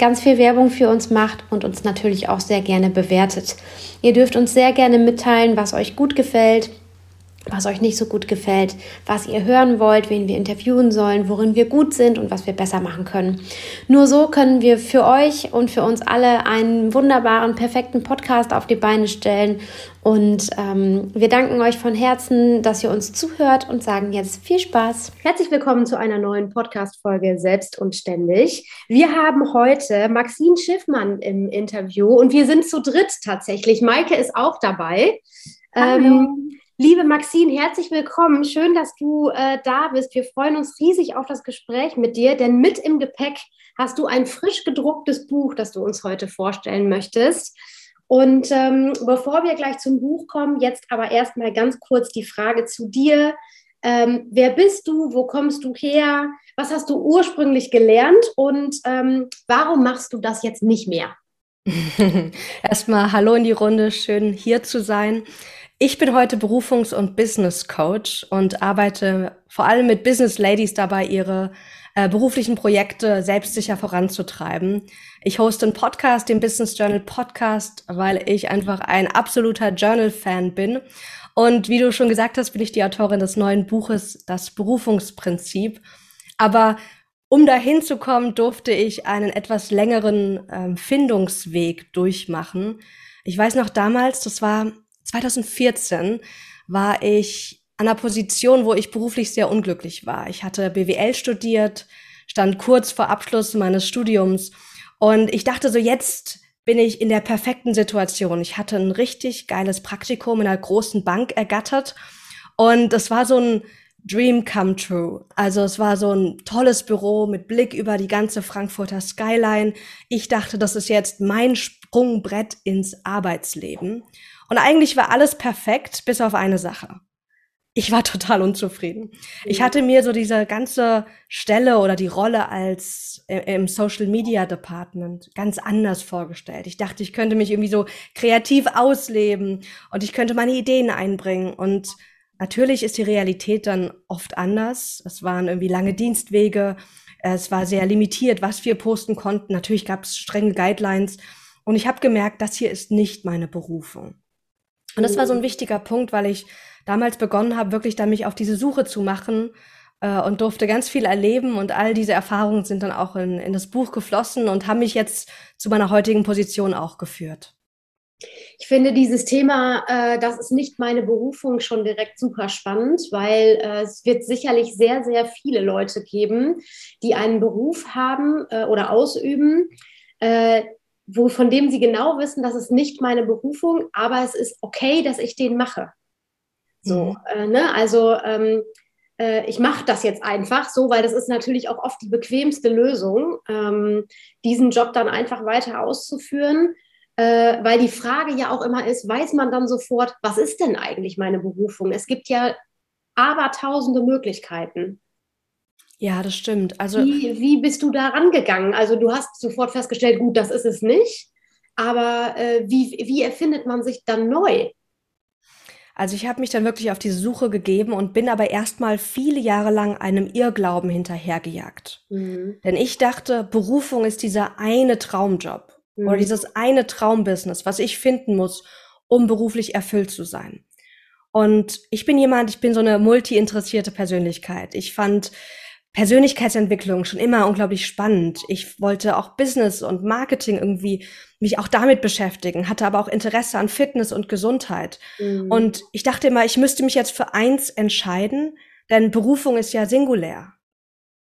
ganz viel Werbung für uns macht und uns natürlich auch sehr gerne bewertet. Ihr dürft uns sehr gerne mitteilen, was euch gut gefällt, was euch nicht so gut gefällt, was ihr hören wollt, wen wir interviewen sollen, worin wir gut sind und was wir besser machen können. Nur so können wir für euch und für uns alle einen wunderbaren, perfekten Podcast auf die Beine stellen. Und ähm, wir danken euch von Herzen, dass ihr uns zuhört und sagen jetzt viel Spaß. Herzlich willkommen zu einer neuen Podcast-Folge Selbst und Ständig. Wir haben heute Maxine Schiffmann im Interview und wir sind zu dritt tatsächlich. Maike ist auch dabei. Hallo. Ähm, Liebe Maxine, herzlich willkommen. Schön, dass du äh, da bist. Wir freuen uns riesig auf das Gespräch mit dir, denn mit im Gepäck hast du ein frisch gedrucktes Buch, das du uns heute vorstellen möchtest. Und ähm, bevor wir gleich zum Buch kommen, jetzt aber erstmal ganz kurz die Frage zu dir. Ähm, wer bist du? Wo kommst du her? Was hast du ursprünglich gelernt? Und ähm, warum machst du das jetzt nicht mehr? Erstmal Hallo in die Runde, schön hier zu sein. Ich bin heute Berufungs- und Business Coach und arbeite vor allem mit Business Ladies dabei, ihre äh, beruflichen Projekte selbstsicher voranzutreiben. Ich hoste einen Podcast, den Business Journal Podcast, weil ich einfach ein absoluter Journal-Fan bin. Und wie du schon gesagt hast, bin ich die Autorin des neuen Buches Das Berufungsprinzip. Aber um dahin zu kommen, durfte ich einen etwas längeren ähm, Findungsweg durchmachen. Ich weiß noch damals, das war 2014 war ich an einer Position, wo ich beruflich sehr unglücklich war. Ich hatte BWL studiert, stand kurz vor Abschluss meines Studiums und ich dachte so, jetzt bin ich in der perfekten Situation. Ich hatte ein richtig geiles Praktikum in einer großen Bank ergattert und es war so ein Dream come true. Also es war so ein tolles Büro mit Blick über die ganze Frankfurter Skyline. Ich dachte, das ist jetzt mein Sprungbrett ins Arbeitsleben. Und eigentlich war alles perfekt, bis auf eine Sache. Ich war total unzufrieden. Ich hatte mir so diese ganze Stelle oder die Rolle als äh, im Social Media Department ganz anders vorgestellt. Ich dachte, ich könnte mich irgendwie so kreativ ausleben und ich könnte meine Ideen einbringen. Und natürlich ist die Realität dann oft anders. Es waren irgendwie lange Dienstwege. Es war sehr limitiert, was wir posten konnten. Natürlich gab es strenge Guidelines. Und ich habe gemerkt, das hier ist nicht meine Berufung. Und das war so ein wichtiger Punkt, weil ich damals begonnen habe, wirklich da mich auf diese Suche zu machen äh, und durfte ganz viel erleben. Und all diese Erfahrungen sind dann auch in, in das Buch geflossen und haben mich jetzt zu meiner heutigen Position auch geführt. Ich finde dieses Thema, äh, das ist nicht meine Berufung, schon direkt super spannend, weil äh, es wird sicherlich sehr, sehr viele Leute geben, die einen Beruf haben äh, oder ausüben, äh, wo, von dem sie genau wissen, das ist nicht meine Berufung, aber es ist okay, dass ich den mache. So, mhm. äh, ne? Also ähm, äh, ich mache das jetzt einfach so, weil das ist natürlich auch oft die bequemste Lösung, ähm, diesen Job dann einfach weiter auszuführen. Äh, weil die Frage ja auch immer ist, weiß man dann sofort, was ist denn eigentlich meine Berufung? Es gibt ja aber tausende Möglichkeiten. Ja, das stimmt. Also wie, wie bist du da rangegangen? Also du hast sofort festgestellt, gut, das ist es nicht. Aber äh, wie, wie erfindet man sich dann neu? Also ich habe mich dann wirklich auf diese Suche gegeben und bin aber erstmal viele Jahre lang einem Irrglauben hinterhergejagt. Mhm. Denn ich dachte, Berufung ist dieser eine Traumjob mhm. oder dieses eine Traumbusiness, was ich finden muss, um beruflich erfüllt zu sein. Und ich bin jemand, ich bin so eine multi-interessierte Persönlichkeit. Ich fand Persönlichkeitsentwicklung schon immer unglaublich spannend. Ich wollte auch Business und Marketing irgendwie mich auch damit beschäftigen, hatte aber auch Interesse an Fitness und Gesundheit. Mhm. Und ich dachte immer, ich müsste mich jetzt für eins entscheiden, denn Berufung ist ja singulär.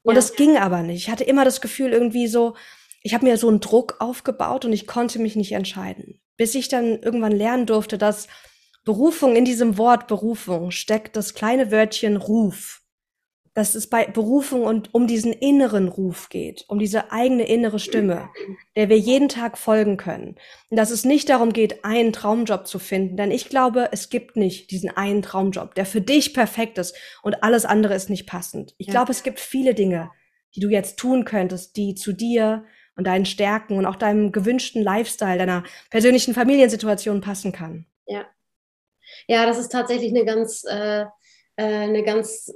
Und ja. das ging aber nicht. Ich hatte immer das Gefühl irgendwie so, ich habe mir so einen Druck aufgebaut und ich konnte mich nicht entscheiden. Bis ich dann irgendwann lernen durfte, dass Berufung in diesem Wort Berufung steckt das kleine Wörtchen Ruf dass es bei Berufung und um diesen inneren Ruf geht, um diese eigene innere Stimme, der wir jeden Tag folgen können. Und dass es nicht darum geht, einen Traumjob zu finden, denn ich glaube, es gibt nicht diesen einen Traumjob, der für dich perfekt ist und alles andere ist nicht passend. Ich ja. glaube, es gibt viele Dinge, die du jetzt tun könntest, die zu dir und deinen Stärken und auch deinem gewünschten Lifestyle, deiner persönlichen Familiensituation passen kann. Ja. Ja, das ist tatsächlich eine ganz äh eine ganz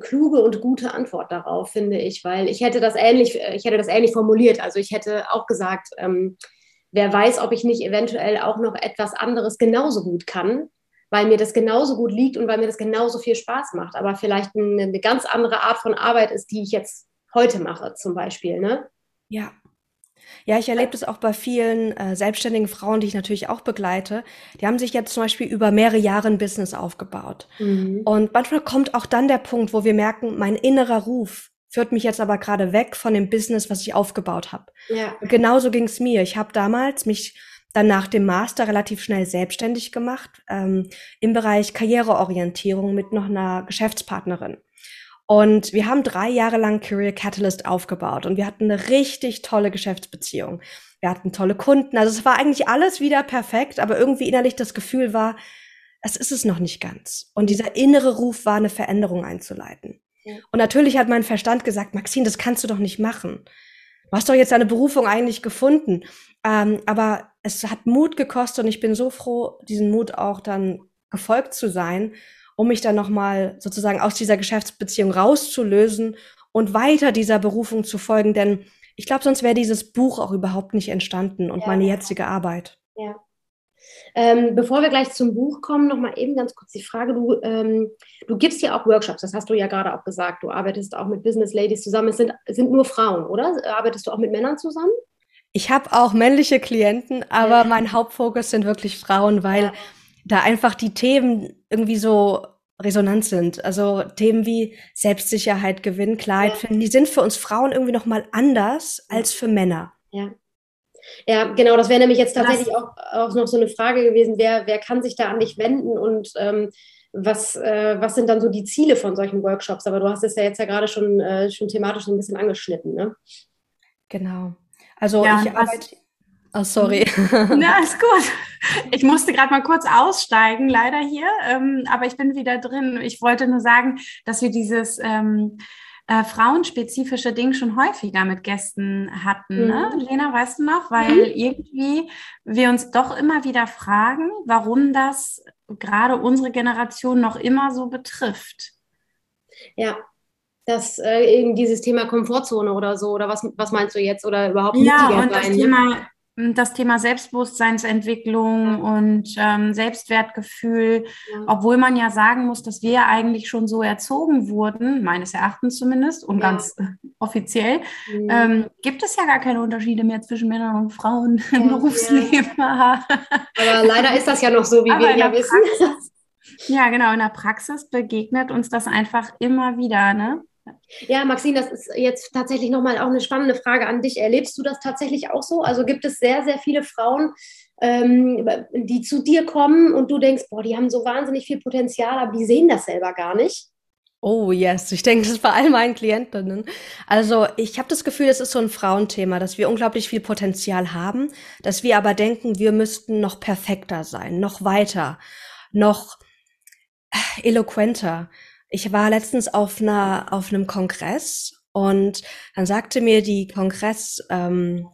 kluge und gute Antwort darauf, finde ich, weil ich hätte das ähnlich, ich hätte das ähnlich formuliert. Also ich hätte auch gesagt, ähm, wer weiß, ob ich nicht eventuell auch noch etwas anderes genauso gut kann, weil mir das genauso gut liegt und weil mir das genauso viel Spaß macht, aber vielleicht eine, eine ganz andere Art von Arbeit ist, die ich jetzt heute mache, zum Beispiel. Ne? Ja, ja, ich erlebe das auch bei vielen äh, selbstständigen Frauen, die ich natürlich auch begleite. Die haben sich jetzt zum Beispiel über mehrere Jahre ein Business aufgebaut. Mhm. Und manchmal kommt auch dann der Punkt, wo wir merken, mein innerer Ruf führt mich jetzt aber gerade weg von dem Business, was ich aufgebaut habe. Ja. Und genauso ging es mir. Ich habe damals mich dann nach dem Master relativ schnell selbstständig gemacht ähm, im Bereich Karriereorientierung mit noch einer Geschäftspartnerin. Und wir haben drei Jahre lang Career Catalyst aufgebaut und wir hatten eine richtig tolle Geschäftsbeziehung. Wir hatten tolle Kunden. Also es war eigentlich alles wieder perfekt, aber irgendwie innerlich das Gefühl war, es ist es noch nicht ganz. Und dieser innere Ruf war, eine Veränderung einzuleiten. Ja. Und natürlich hat mein Verstand gesagt, Maxine, das kannst du doch nicht machen. Du hast doch jetzt deine Berufung eigentlich gefunden. Ähm, aber es hat Mut gekostet und ich bin so froh, diesen Mut auch dann gefolgt zu sein um mich dann nochmal sozusagen aus dieser Geschäftsbeziehung rauszulösen und weiter dieser Berufung zu folgen. Denn ich glaube, sonst wäre dieses Buch auch überhaupt nicht entstanden und ja. meine jetzige Arbeit. Ja. Ähm, bevor wir gleich zum Buch kommen, nochmal eben ganz kurz die Frage. Du, ähm, du gibst ja auch Workshops, das hast du ja gerade auch gesagt. Du arbeitest auch mit Business Ladies zusammen. Es sind, sind nur Frauen, oder? Arbeitest du auch mit Männern zusammen? Ich habe auch männliche Klienten, aber ja. mein Hauptfokus sind wirklich Frauen, weil ja da einfach die Themen irgendwie so resonant sind. Also Themen wie Selbstsicherheit, Gewinn, Klarheit ja. finden, die sind für uns Frauen irgendwie noch mal anders als für Männer. Ja. Ja, genau, das wäre nämlich jetzt tatsächlich auch, auch noch so eine Frage gewesen, wer, wer kann sich da an dich wenden und ähm, was, äh, was sind dann so die Ziele von solchen Workshops? Aber du hast es ja jetzt ja gerade schon, äh, schon thematisch ein bisschen angeschnitten, ne? Genau. Also ja, ich arbeite. Oh, sorry. Ja, ist gut. Ich musste gerade mal kurz aussteigen, leider hier, ähm, aber ich bin wieder drin. Ich wollte nur sagen, dass wir dieses ähm, äh, frauenspezifische Ding schon häufiger mit Gästen hatten. Ne? Mhm. Ne? Lena, weißt du noch? Weil mhm. irgendwie wir uns doch immer wieder fragen, warum das gerade unsere Generation noch immer so betrifft. Ja, das äh, eben dieses Thema Komfortzone oder so, oder was, was meinst du jetzt? Oder überhaupt nicht? Ja, und das Thema, das Thema Selbstbewusstseinsentwicklung und ähm, Selbstwertgefühl, ja. obwohl man ja sagen muss, dass wir eigentlich schon so erzogen wurden, meines Erachtens zumindest und ja. ganz offiziell, mhm. ähm, gibt es ja gar keine Unterschiede mehr zwischen Männern und Frauen ja, im Berufsleben. Aber leider ist das ja noch so, wie Aber wir ja wissen. Praxis, ja, genau, in der Praxis begegnet uns das einfach immer wieder, ne? Ja, Maxine, das ist jetzt tatsächlich nochmal auch eine spannende Frage an dich. Erlebst du das tatsächlich auch so? Also gibt es sehr, sehr viele Frauen, ähm, die zu dir kommen und du denkst, boah, die haben so wahnsinnig viel Potenzial, aber die sehen das selber gar nicht? Oh yes, ich denke, das ist bei all meinen Klientinnen. Also ich habe das Gefühl, es ist so ein Frauenthema, dass wir unglaublich viel Potenzial haben, dass wir aber denken, wir müssten noch perfekter sein, noch weiter, noch eloquenter. Ich war letztens auf einer auf einem Kongress und dann sagte mir die Kongress ähm,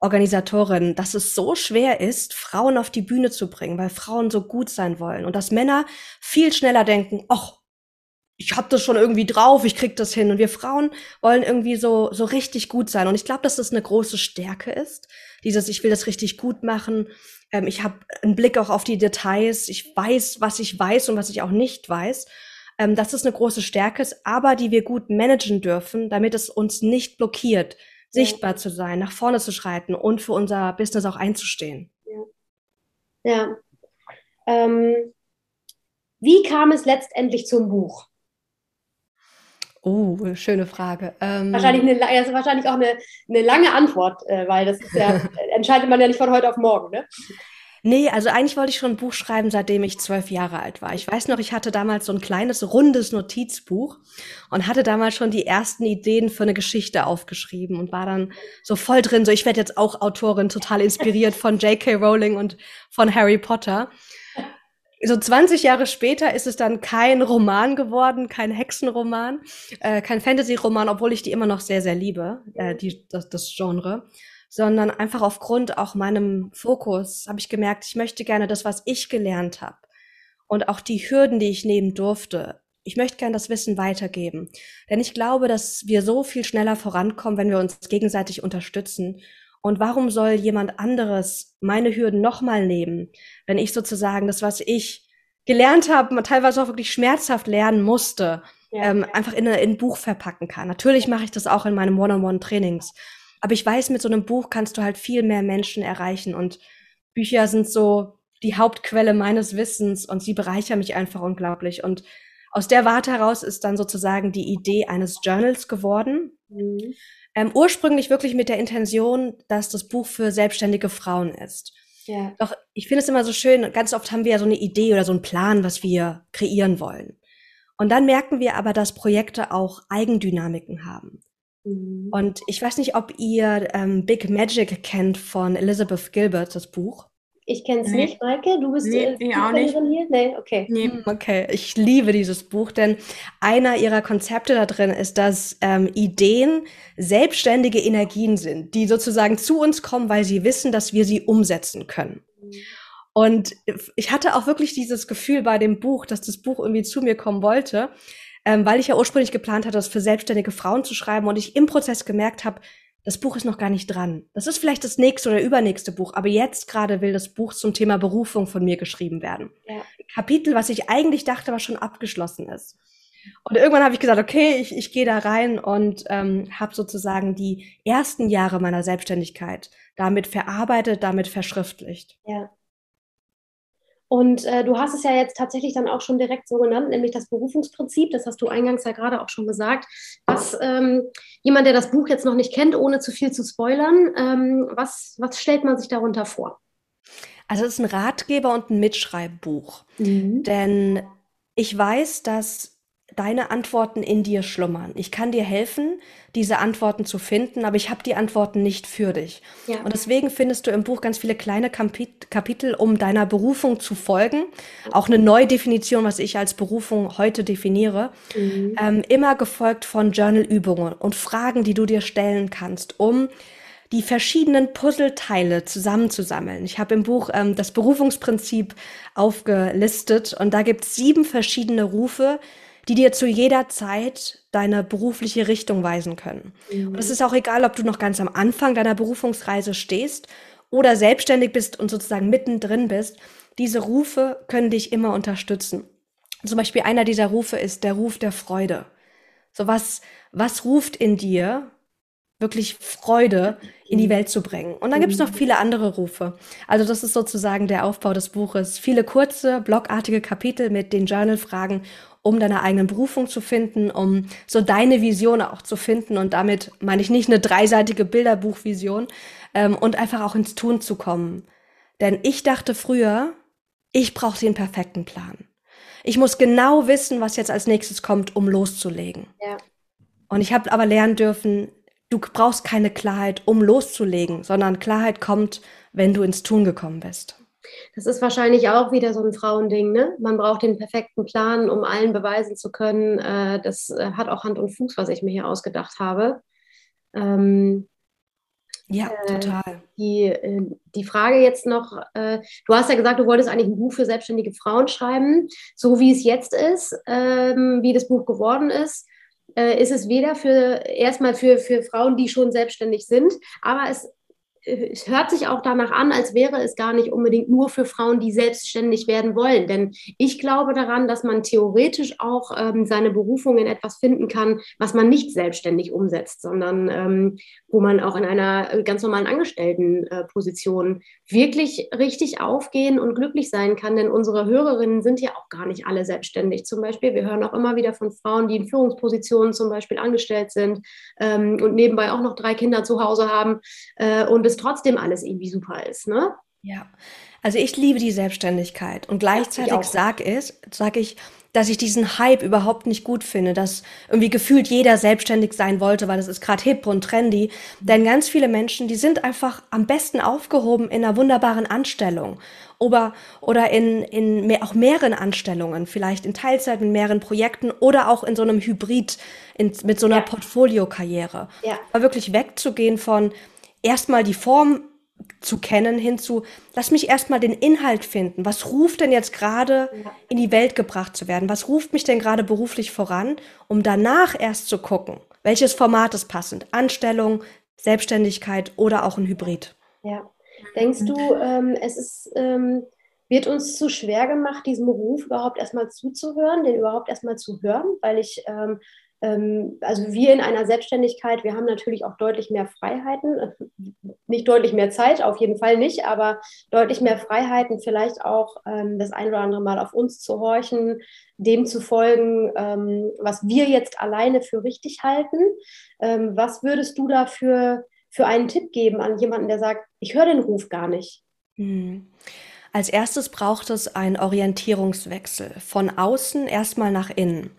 Organisatorin, dass es so schwer ist, Frauen auf die Bühne zu bringen, weil Frauen so gut sein wollen und dass Männer viel schneller denken, ach, ich hab das schon irgendwie drauf, ich krieg das hin. Und wir Frauen wollen irgendwie so so richtig gut sein. Und ich glaube, dass das eine große Stärke ist, dieses ich will das richtig gut machen, ähm, ich habe einen Blick auch auf die Details, ich weiß, was ich weiß und was ich auch nicht weiß ähm, dass es eine große Stärke ist, aber die wir gut managen dürfen, damit es uns nicht blockiert, ja. sichtbar zu sein, nach vorne zu schreiten und für unser Business auch einzustehen. Ja. ja. Ähm, wie kam es letztendlich zum Buch? Oh, schöne Frage. Ähm, wahrscheinlich, eine, das ist wahrscheinlich auch eine, eine lange Antwort, äh, weil das ist ja, entscheidet man ja nicht von heute auf morgen, ne? Nee, also eigentlich wollte ich schon ein Buch schreiben, seitdem ich zwölf Jahre alt war. Ich weiß noch, ich hatte damals so ein kleines, rundes Notizbuch und hatte damals schon die ersten Ideen für eine Geschichte aufgeschrieben und war dann so voll drin, so ich werde jetzt auch Autorin, total inspiriert von J.K. Rowling und von Harry Potter so 20 Jahre später ist es dann kein Roman geworden, kein Hexenroman, äh, kein Fantasy-Roman, obwohl ich die immer noch sehr, sehr liebe, äh, die, das, das Genre, sondern einfach aufgrund auch meinem Fokus habe ich gemerkt, ich möchte gerne das, was ich gelernt habe und auch die Hürden, die ich nehmen durfte. Ich möchte gerne das Wissen weitergeben, denn ich glaube, dass wir so viel schneller vorankommen, wenn wir uns gegenseitig unterstützen und warum soll jemand anderes meine Hürden nochmal nehmen, wenn ich sozusagen das, was ich gelernt habe, teilweise auch wirklich schmerzhaft lernen musste, ja. ähm, einfach in, in ein Buch verpacken kann. Natürlich mache ich das auch in meinem One-on-One-Trainings. Aber ich weiß, mit so einem Buch kannst du halt viel mehr Menschen erreichen und Bücher sind so die Hauptquelle meines Wissens und sie bereichern mich einfach unglaublich. Und aus der Warte heraus ist dann sozusagen die Idee eines Journals geworden. Mhm. Ähm, ursprünglich wirklich mit der Intention, dass das Buch für selbstständige Frauen ist. Ja. Doch ich finde es immer so schön, ganz oft haben wir ja so eine Idee oder so einen Plan, was wir kreieren wollen. Und dann merken wir aber, dass Projekte auch Eigendynamiken haben. Mhm. Und ich weiß nicht, ob ihr ähm, Big Magic kennt von Elizabeth Gilbert, das Buch. Ich kenne es nee. nicht, Maike. Du bist nee, äh, ich auch nicht. hier? Nee, okay. Nee. Hm, okay, ich liebe dieses Buch, denn einer ihrer Konzepte da drin ist, dass ähm, Ideen selbstständige Energien sind, die sozusagen zu uns kommen, weil sie wissen, dass wir sie umsetzen können. Mhm. Und ich hatte auch wirklich dieses Gefühl bei dem Buch, dass das Buch irgendwie zu mir kommen wollte, ähm, weil ich ja ursprünglich geplant hatte, das für selbstständige Frauen zu schreiben und ich im Prozess gemerkt habe, das Buch ist noch gar nicht dran. Das ist vielleicht das nächste oder übernächste Buch, aber jetzt gerade will das Buch zum Thema Berufung von mir geschrieben werden. Ja. Kapitel, was ich eigentlich dachte, was schon abgeschlossen ist. Und irgendwann habe ich gesagt, okay, ich, ich gehe da rein und ähm, habe sozusagen die ersten Jahre meiner Selbstständigkeit damit verarbeitet, damit verschriftlicht. Ja. Und äh, du hast es ja jetzt tatsächlich dann auch schon direkt so genannt, nämlich das Berufungsprinzip. Das hast du eingangs ja gerade auch schon gesagt. Was ähm, jemand, der das Buch jetzt noch nicht kennt, ohne zu viel zu spoilern, ähm, was, was stellt man sich darunter vor? Also es ist ein Ratgeber und ein Mitschreibbuch. Mhm. Denn ich weiß, dass deine Antworten in dir schlummern. Ich kann dir helfen, diese Antworten zu finden, aber ich habe die Antworten nicht für dich. Ja. Und deswegen findest du im Buch ganz viele kleine Kapit Kapitel, um deiner Berufung zu folgen. Auch eine Neudefinition, was ich als Berufung heute definiere. Mhm. Ähm, immer gefolgt von Journalübungen und Fragen, die du dir stellen kannst, um die verschiedenen Puzzleteile zusammenzusammeln. Ich habe im Buch ähm, das Berufungsprinzip aufgelistet und da gibt es sieben verschiedene Rufe, die dir zu jeder Zeit deine berufliche Richtung weisen können. Mhm. Und es ist auch egal, ob du noch ganz am Anfang deiner Berufungsreise stehst oder selbstständig bist und sozusagen mittendrin bist. Diese Rufe können dich immer unterstützen. Zum Beispiel einer dieser Rufe ist der Ruf der Freude. So was, was ruft in dir wirklich Freude in die mhm. Welt zu bringen. Und dann gibt es noch mhm. viele andere Rufe. Also das ist sozusagen der Aufbau des Buches. Viele kurze, blogartige Kapitel mit den Journal-Fragen um deine eigenen Berufung zu finden, um so deine Vision auch zu finden. Und damit meine ich nicht eine dreiseitige Bilderbuchvision ähm, und einfach auch ins Tun zu kommen. Denn ich dachte früher, ich brauche den perfekten Plan. Ich muss genau wissen, was jetzt als nächstes kommt, um loszulegen. Ja. Und ich habe aber lernen dürfen, du brauchst keine Klarheit, um loszulegen, sondern Klarheit kommt, wenn du ins Tun gekommen bist. Das ist wahrscheinlich auch wieder so ein Frauending. Ne? Man braucht den perfekten Plan, um allen beweisen zu können. Äh, das äh, hat auch Hand und Fuß, was ich mir hier ausgedacht habe. Ähm, ja, äh, total. Die, äh, die Frage jetzt noch, du hast ja gesagt, du wolltest eigentlich ein Buch für selbstständige Frauen schreiben. So wie es jetzt ist, ähm, wie das Buch geworden ist, ist es weder für erstmal für, für Frauen, die schon selbstständig sind, aber es es hört sich auch danach an, als wäre es gar nicht unbedingt nur für Frauen, die selbstständig werden wollen. Denn ich glaube daran, dass man theoretisch auch ähm, seine Berufung in etwas finden kann, was man nicht selbstständig umsetzt, sondern ähm, wo man auch in einer äh, ganz normalen Angestelltenposition äh, wirklich richtig aufgehen und glücklich sein kann. Denn unsere Hörerinnen sind ja auch gar nicht alle selbstständig. Zum Beispiel, wir hören auch immer wieder von Frauen, die in Führungspositionen zum Beispiel angestellt sind ähm, und nebenbei auch noch drei Kinder zu Hause haben äh, und es trotzdem alles irgendwie super ist. Ne? Ja, also ich liebe die Selbstständigkeit und gleichzeitig sage ich, sag ich, dass ich diesen Hype überhaupt nicht gut finde, dass irgendwie gefühlt jeder selbstständig sein wollte, weil das ist gerade hip und trendy. Denn ganz viele Menschen, die sind einfach am besten aufgehoben in einer wunderbaren Anstellung oder, oder in, in mehr, auch mehreren Anstellungen, vielleicht in Teilzeit mit mehreren Projekten oder auch in so einem Hybrid, in, mit so einer ja. Portfoliokarriere. Ja. Aber wirklich wegzugehen von erstmal die Form zu kennen, hinzu, lass mich erstmal den Inhalt finden. Was ruft denn jetzt gerade ja. in die Welt gebracht zu werden? Was ruft mich denn gerade beruflich voran, um danach erst zu gucken, welches Format ist passend? Anstellung, Selbstständigkeit oder auch ein Hybrid? Ja. Denkst du, ähm, es ist, ähm, wird uns zu schwer gemacht, diesem Ruf überhaupt erstmal zuzuhören, den überhaupt erstmal zu hören? Weil ich ähm, also wir in einer Selbstständigkeit, wir haben natürlich auch deutlich mehr Freiheiten, nicht deutlich mehr Zeit, auf jeden Fall nicht, aber deutlich mehr Freiheiten, vielleicht auch ähm, das ein oder andere Mal auf uns zu horchen, dem zu folgen, ähm, was wir jetzt alleine für richtig halten. was würdest du dafür für einen Tipp geben an jemanden, der sagt, ich höre den Ruf gar nicht? Hm. Als erstes braucht es einen Orientierungswechsel von außen erstmal nach innen.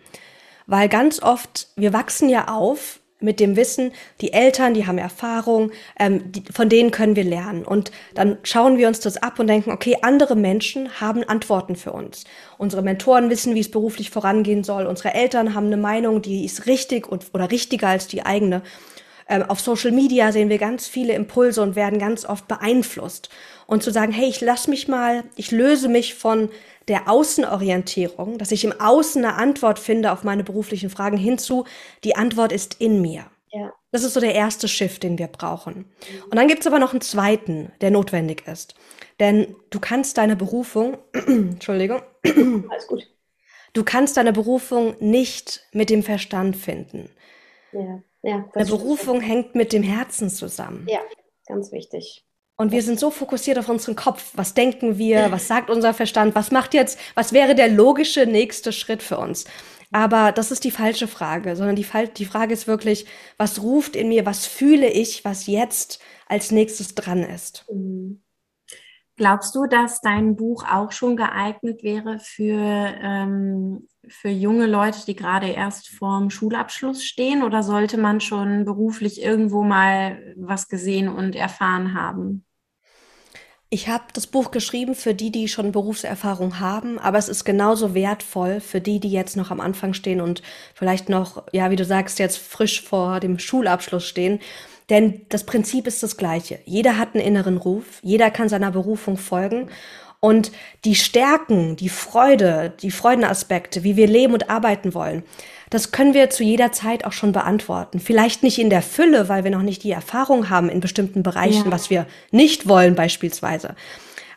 Weil ganz oft, wir wachsen ja auf mit dem Wissen, die Eltern, die haben Erfahrung, ähm, die, von denen können wir lernen. Und dann schauen wir uns das ab und denken, okay, andere Menschen haben Antworten für uns. Unsere Mentoren wissen, wie es beruflich vorangehen soll. Unsere Eltern haben eine Meinung, die ist richtig und, oder richtiger als die eigene. Ähm, auf Social Media sehen wir ganz viele Impulse und werden ganz oft beeinflusst. Und zu sagen, hey, ich lass mich mal, ich löse mich von der Außenorientierung, dass ich im Außen eine Antwort finde auf meine beruflichen Fragen hinzu, die Antwort ist in mir. Ja. Das ist so der erste Shift, den wir brauchen. Und dann gibt es aber noch einen zweiten, der notwendig ist. Denn du kannst deine Berufung, Entschuldigung, alles gut. Du kannst deine Berufung nicht mit dem Verstand finden. Ja, ja. Eine Berufung hängt mit dem Herzen zusammen. Ja, ganz wichtig. Und wir sind so fokussiert auf unseren Kopf. Was denken wir? Was sagt unser Verstand? Was macht jetzt, was wäre der logische nächste Schritt für uns? Aber das ist die falsche Frage, sondern die, die Frage ist wirklich, was ruft in mir, was fühle ich, was jetzt als nächstes dran ist? Mhm. Glaubst du, dass dein Buch auch schon geeignet wäre für, ähm, für junge Leute, die gerade erst vorm Schulabschluss stehen? Oder sollte man schon beruflich irgendwo mal was gesehen und erfahren haben? Ich habe das Buch geschrieben für die, die schon Berufserfahrung haben, aber es ist genauso wertvoll für die, die jetzt noch am Anfang stehen und vielleicht noch, ja, wie du sagst, jetzt frisch vor dem Schulabschluss stehen. Denn das Prinzip ist das gleiche. Jeder hat einen inneren Ruf, jeder kann seiner Berufung folgen und die Stärken, die Freude, die Freudenaspekte, wie wir leben und arbeiten wollen, das können wir zu jeder Zeit auch schon beantworten. Vielleicht nicht in der Fülle, weil wir noch nicht die Erfahrung haben in bestimmten Bereichen, ja. was wir nicht wollen beispielsweise.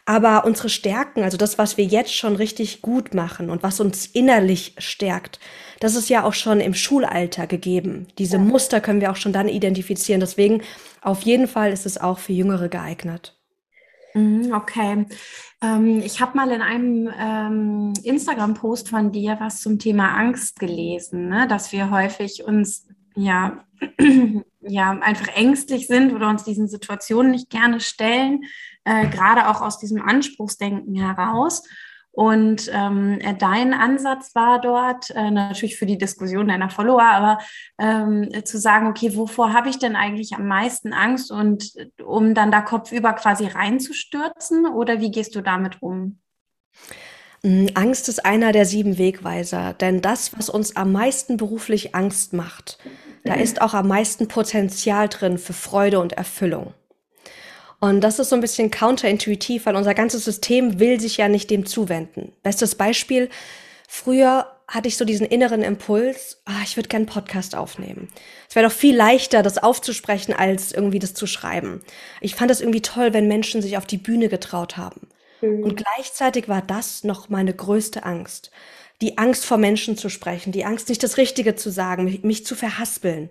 Aber unsere Stärken, also das, was wir jetzt schon richtig gut machen und was uns innerlich stärkt, das ist ja auch schon im Schulalter gegeben. Diese Muster können wir auch schon dann identifizieren. Deswegen auf jeden Fall ist es auch für Jüngere geeignet. Mhm, okay. Ähm, ich habe mal in einem ähm, Instagram-Post von dir was zum Thema Angst gelesen, ne? dass wir häufig uns ja, ja einfach ängstlich sind oder uns diesen Situationen nicht gerne stellen, äh, gerade auch aus diesem Anspruchsdenken heraus. Und ähm, äh, dein Ansatz war dort, äh, natürlich für die Diskussion deiner Follower, aber ähm, zu sagen, okay, wovor habe ich denn eigentlich am meisten Angst und äh, um dann da kopfüber quasi reinzustürzen oder wie gehst du damit um? Mm, Angst ist einer der sieben Wegweiser, denn das, was uns am meisten beruflich Angst macht, da ist auch am meisten Potenzial drin für Freude und Erfüllung. Und das ist so ein bisschen counterintuitiv, weil unser ganzes System will sich ja nicht dem zuwenden. Bestes Beispiel, früher hatte ich so diesen inneren Impuls, ah, ich würde gerne einen Podcast aufnehmen. Es wäre doch viel leichter, das aufzusprechen, als irgendwie das zu schreiben. Ich fand es irgendwie toll, wenn Menschen sich auf die Bühne getraut haben. Mhm. Und gleichzeitig war das noch meine größte Angst. Die Angst vor Menschen zu sprechen, die Angst, nicht das Richtige zu sagen, mich, mich zu verhaspeln.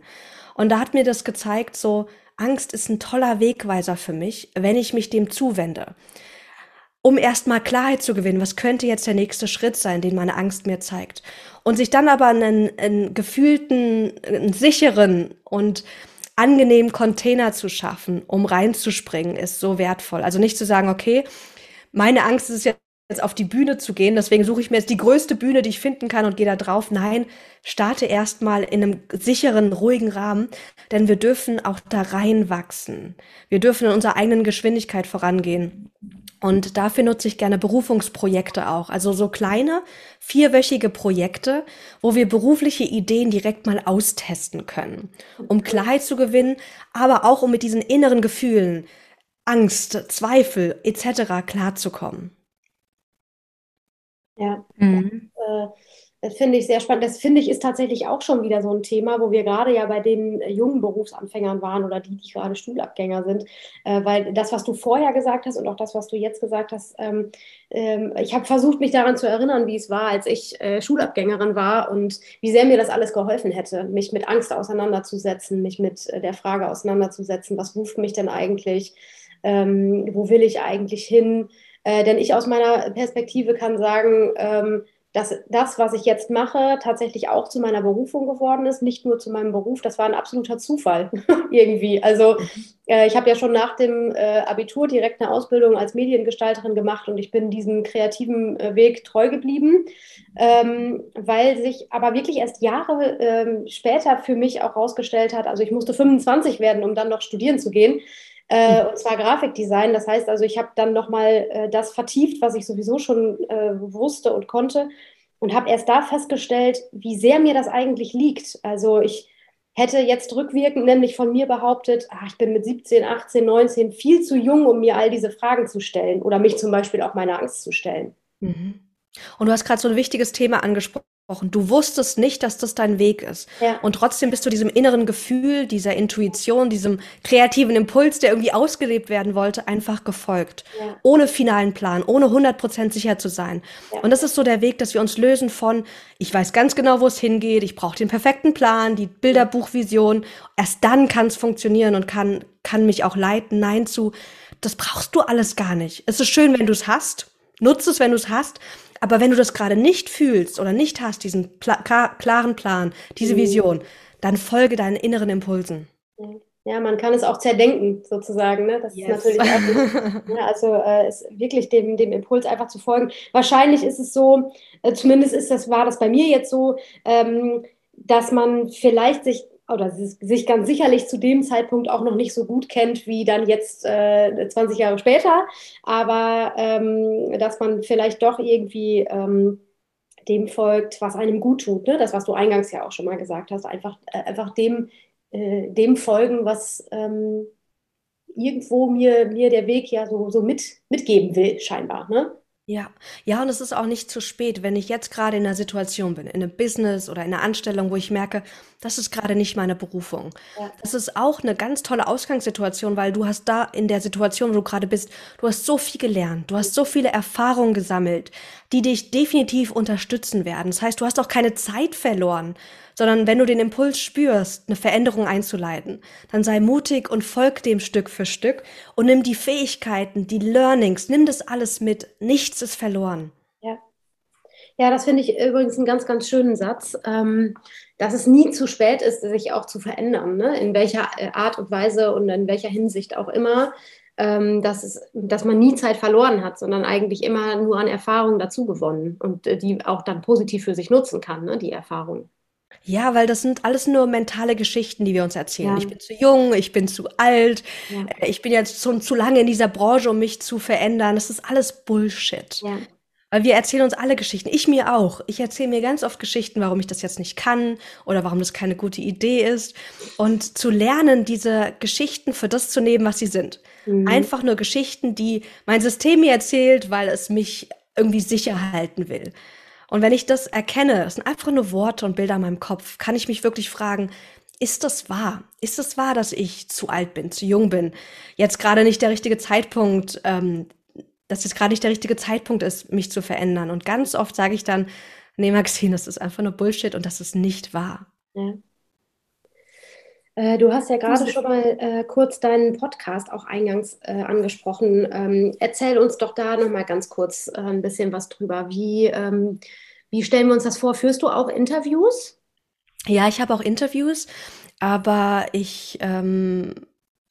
Und da hat mir das gezeigt, so, Angst ist ein toller Wegweiser für mich, wenn ich mich dem zuwende um erstmal Klarheit zu gewinnen, was könnte jetzt der nächste Schritt sein, den meine Angst mir zeigt. Und sich dann aber einen, einen gefühlten, einen sicheren und angenehmen Container zu schaffen, um reinzuspringen, ist so wertvoll. Also nicht zu sagen, okay, meine Angst ist jetzt auf die Bühne zu gehen, deswegen suche ich mir jetzt die größte Bühne, die ich finden kann und gehe da drauf. Nein, starte erstmal in einem sicheren, ruhigen Rahmen, denn wir dürfen auch da reinwachsen. Wir dürfen in unserer eigenen Geschwindigkeit vorangehen. Und dafür nutze ich gerne Berufungsprojekte auch. Also so kleine, vierwöchige Projekte, wo wir berufliche Ideen direkt mal austesten können, um Klarheit zu gewinnen, aber auch um mit diesen inneren Gefühlen, Angst, Zweifel etc. klarzukommen. Ja. Mhm. Äh, das finde ich sehr spannend. Das finde ich ist tatsächlich auch schon wieder so ein Thema, wo wir gerade ja bei den jungen Berufsanfängern waren oder die, die gerade Schulabgänger sind. Äh, weil das, was du vorher gesagt hast und auch das, was du jetzt gesagt hast, ähm, ähm, ich habe versucht, mich daran zu erinnern, wie es war, als ich äh, Schulabgängerin war und wie sehr mir das alles geholfen hätte, mich mit Angst auseinanderzusetzen, mich mit der Frage auseinanderzusetzen, was ruft mich denn eigentlich, ähm, wo will ich eigentlich hin? Äh, denn ich aus meiner Perspektive kann sagen, ähm, dass das, was ich jetzt mache, tatsächlich auch zu meiner Berufung geworden ist, nicht nur zu meinem Beruf. Das war ein absoluter Zufall irgendwie. Also äh, ich habe ja schon nach dem äh, Abitur direkt eine Ausbildung als Mediengestalterin gemacht und ich bin diesem kreativen äh, Weg treu geblieben, ähm, weil sich aber wirklich erst Jahre ähm, später für mich auch herausgestellt hat, also ich musste 25 werden, um dann noch studieren zu gehen äh, und zwar Grafikdesign. Das heißt also, ich habe dann nochmal äh, das vertieft, was ich sowieso schon äh, wusste und konnte und habe erst da festgestellt, wie sehr mir das eigentlich liegt. Also ich hätte jetzt rückwirkend nämlich von mir behauptet, ach, ich bin mit 17, 18, 19 viel zu jung, um mir all diese Fragen zu stellen oder mich zum Beispiel auch meiner Angst zu stellen. Mhm. Und du hast gerade so ein wichtiges Thema angesprochen Du wusstest nicht, dass das dein Weg ist. Ja. Und trotzdem bist du diesem inneren Gefühl, dieser Intuition, diesem kreativen Impuls, der irgendwie ausgelebt werden wollte, einfach gefolgt. Ja. Ohne finalen Plan, ohne 100% sicher zu sein. Ja. Und das ist so der Weg, dass wir uns lösen von, ich weiß ganz genau, wo es hingeht, ich brauche den perfekten Plan, die Bilderbuchvision. Erst dann kann es funktionieren und kann, kann mich auch leiten. Nein zu, das brauchst du alles gar nicht. Es ist schön, wenn du es hast. Nutze es, wenn du es hast. Aber wenn du das gerade nicht fühlst oder nicht hast, diesen Pla klaren Plan, diese mhm. Vision, dann folge deinen inneren Impulsen. Ja, man kann es auch zerdenken, sozusagen. Ne? Das yes. ist natürlich auch, ja, also äh, ist wirklich dem, dem Impuls einfach zu folgen. Wahrscheinlich ist es so, äh, zumindest ist das, war das bei mir jetzt so, ähm, dass man vielleicht sich oder sich ganz sicherlich zu dem Zeitpunkt auch noch nicht so gut kennt wie dann jetzt äh, 20 Jahre später, aber ähm, dass man vielleicht doch irgendwie ähm, dem folgt, was einem gut tut, ne? das, was du eingangs ja auch schon mal gesagt hast, einfach, äh, einfach dem, äh, dem folgen, was ähm, irgendwo mir, mir der Weg ja so, so mit, mitgeben will, scheinbar. Ne? Ja, ja, und es ist auch nicht zu spät, wenn ich jetzt gerade in einer Situation bin, in einem Business oder in einer Anstellung, wo ich merke, das ist gerade nicht meine Berufung. Ja. Das ist auch eine ganz tolle Ausgangssituation, weil du hast da in der Situation, wo du gerade bist, du hast so viel gelernt, du hast so viele Erfahrungen gesammelt, die dich definitiv unterstützen werden. Das heißt, du hast auch keine Zeit verloren, sondern wenn du den Impuls spürst, eine Veränderung einzuleiten, dann sei mutig und folg dem Stück für Stück und nimm die Fähigkeiten, die Learnings, nimm das alles mit. Nichts ist verloren. Ja. Ja, das finde ich übrigens einen ganz, ganz schönen Satz, ähm, dass es nie zu spät ist, sich auch zu verändern, ne? in welcher äh, Art und Weise und in welcher Hinsicht auch immer, ähm, dass, es, dass man nie Zeit verloren hat, sondern eigentlich immer nur an Erfahrungen dazu gewonnen und äh, die auch dann positiv für sich nutzen kann, ne? die Erfahrung. Ja, weil das sind alles nur mentale Geschichten, die wir uns erzählen. Ja. Ich bin zu jung, ich bin zu alt, ja. Äh, ich bin jetzt schon zu lange in dieser Branche, um mich zu verändern. Das ist alles Bullshit. Ja. Weil wir erzählen uns alle Geschichten. Ich mir auch. Ich erzähle mir ganz oft Geschichten, warum ich das jetzt nicht kann oder warum das keine gute Idee ist. Und zu lernen, diese Geschichten für das zu nehmen, was sie sind. Mhm. Einfach nur Geschichten, die mein System mir erzählt, weil es mich irgendwie sicher halten will. Und wenn ich das erkenne, es sind einfach nur Worte und Bilder in meinem Kopf, kann ich mich wirklich fragen, ist das wahr? Ist das wahr, dass ich zu alt bin, zu jung bin? Jetzt gerade nicht der richtige Zeitpunkt, ähm, dass jetzt gerade nicht der richtige Zeitpunkt ist, mich zu verändern. Und ganz oft sage ich dann, nee, Maxine, das ist einfach nur Bullshit und das ist nicht wahr. Ja. Äh, du hast ja gerade schon mal äh, kurz deinen Podcast auch eingangs äh, angesprochen. Ähm, erzähl uns doch da noch mal ganz kurz äh, ein bisschen was drüber. Wie, ähm, wie stellen wir uns das vor? Führst du auch Interviews? Ja, ich habe auch Interviews, aber ich ähm,